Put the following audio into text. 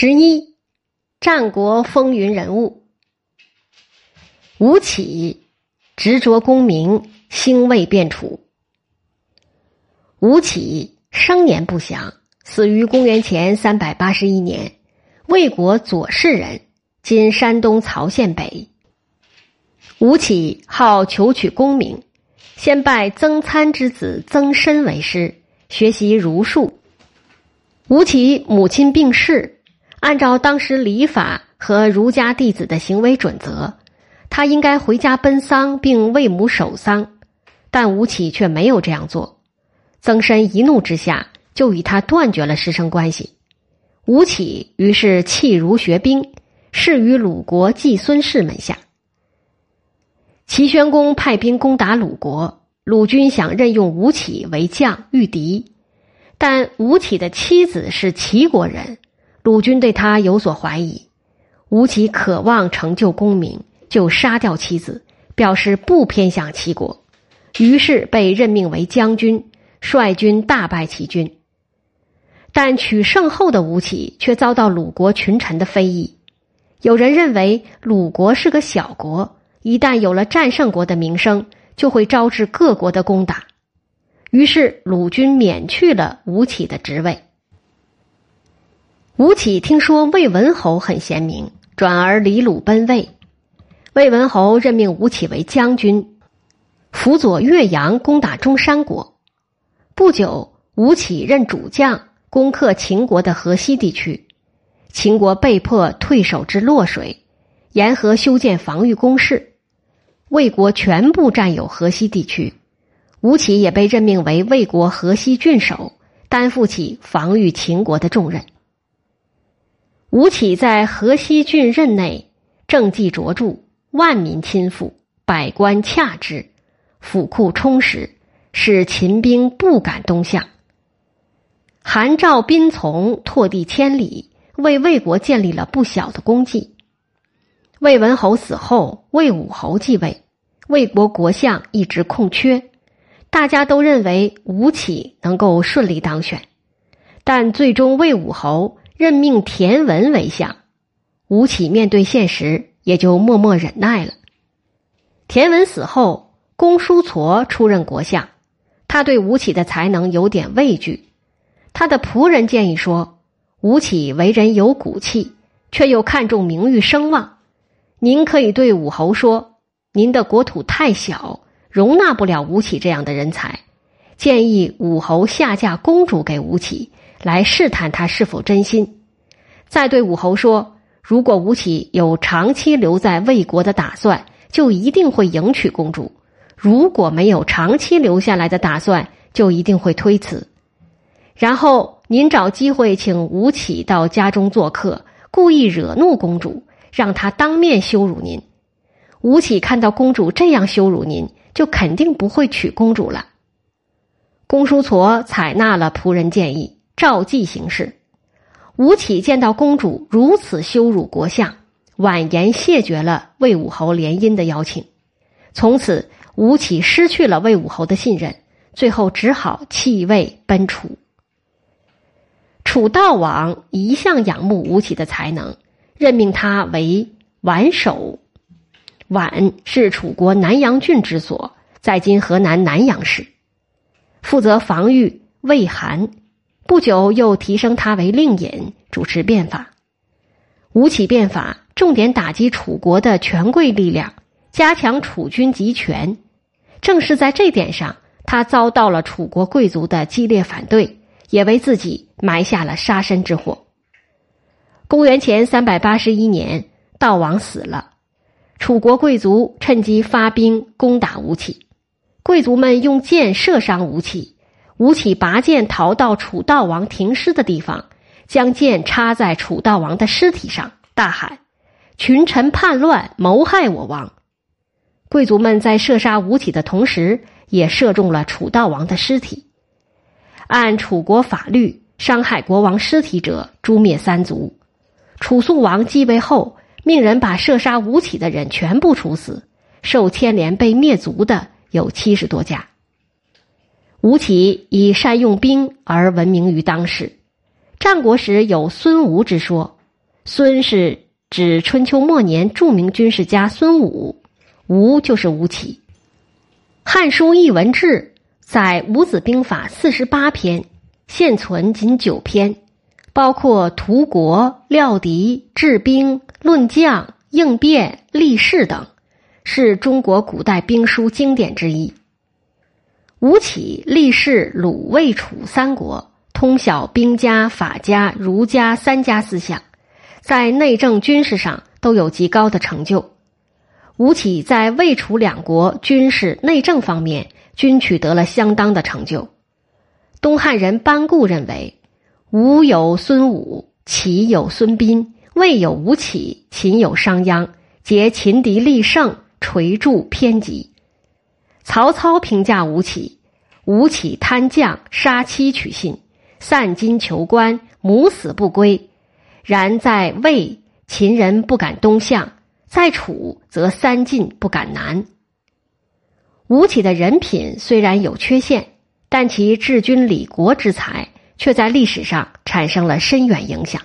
十一，战国风云人物吴起，执着功名，兴魏变楚。吴起生年不详，死于公元前三百八十一年，魏国左氏人，今山东曹县北。吴起好求取功名，先拜曾参之子曾参为师，学习儒术。吴起母亲病逝。按照当时礼法和儒家弟子的行为准则，他应该回家奔丧并为母守丧，但吴起却没有这样做。曾参一怒之下就与他断绝了师生关系。吴起于是弃儒学兵，仕于鲁国季孙氏门下。齐宣公派兵攻打鲁国，鲁军想任用吴起为将御敌，但吴起的妻子是齐国人。鲁军对他有所怀疑，吴起渴望成就功名，就杀掉妻子，表示不偏向齐国，于是被任命为将军，率军大败齐军。但取胜后的吴起却遭到鲁国群臣的非议，有人认为鲁国是个小国，一旦有了战胜国的名声，就会招致各国的攻打，于是鲁军免去了吴起的职位。吴起听说魏文侯很贤明，转而离鲁奔魏。魏文侯任命吴起为将军，辅佐岳阳攻打中山国。不久，吴起任主将，攻克秦国的河西地区。秦国被迫退守至洛水，沿河修建防御工事。魏国全部占有河西地区，吴起也被任命为魏国河西郡守，担负起防御秦国的重任。吴起在河西郡任内，政绩卓著，万民亲附，百官洽之，府库充实，使秦兵不敢东向。韩赵宾从拓地千里，为魏国建立了不小的功绩。魏文侯死后，魏武侯继位，魏国国相一直空缺，大家都认为吴起能够顺利当选，但最终魏武侯。任命田文为相，吴起面对现实，也就默默忍耐了。田文死后，公叔痤出任国相，他对吴起的才能有点畏惧。他的仆人建议说：“吴起为人有骨气，却又看重名誉声望，您可以对武侯说，您的国土太小，容纳不了吴起这样的人才，建议武侯下嫁公主给吴起。”来试探他是否真心，再对武侯说：如果吴起有长期留在魏国的打算，就一定会迎娶公主；如果没有长期留下来的打算，就一定会推辞。然后您找机会请吴起到家中做客，故意惹怒公主，让他当面羞辱您。吴起看到公主这样羞辱您，就肯定不会娶公主了。公叔痤采纳了仆人建议。照计行事，吴起见到公主如此羞辱国相，婉言谢绝了魏武侯联姻的邀请。从此，吴起失去了魏武侯的信任，最后只好弃魏奔楚。楚悼王一向仰慕吴起的才能，任命他为宛守。宛是楚国南阳郡之所，在今河南南阳市，负责防御魏韩。不久，又提升他为令尹，主持变法。吴起变法重点打击楚国的权贵力量，加强楚军集权。正是在这点上，他遭到了楚国贵族的激烈反对，也为自己埋下了杀身之祸。公元前三百八十一年，悼王死了，楚国贵族趁机发兵攻打吴起，贵族们用箭射伤吴起。吴起拔剑逃到楚悼王停尸的地方，将剑插在楚悼王的尸体上，大喊：“群臣叛乱，谋害我王！”贵族们在射杀吴起的同时，也射中了楚悼王的尸体。按楚国法律，伤害国王尸体者诛灭三族。楚肃王继位后，命人把射杀吴起的人全部处死，受牵连被灭族的有七十多家。吴起以善用兵而闻名于当时。战国时有孙吴之说，孙是指春秋末年著名军事家孙武，吴就是吴起。《汉书·艺文志》载《五子兵法》四十八篇，现存仅九篇，包括图国、料敌、治兵、论将、应变、立事等，是中国古代兵书经典之一。吴起历仕鲁、魏、楚三国，通晓兵家、法家、儒家三家思想，在内政、军事上都有极高的成就。吴起在魏、楚两国军事、内政方面均取得了相当的成就。东汉人班固认为，吴有孙武，齐有孙膑，魏有吴起，秦有商鞅，皆秦敌立胜，垂柱偏急。曹操评价吴起：吴起贪将，杀妻取信，散金求官，母死不归。然在魏，秦人不敢东向；在楚，则三晋不敢南。吴起的人品虽然有缺陷，但其治军理国之才却在历史上产生了深远影响。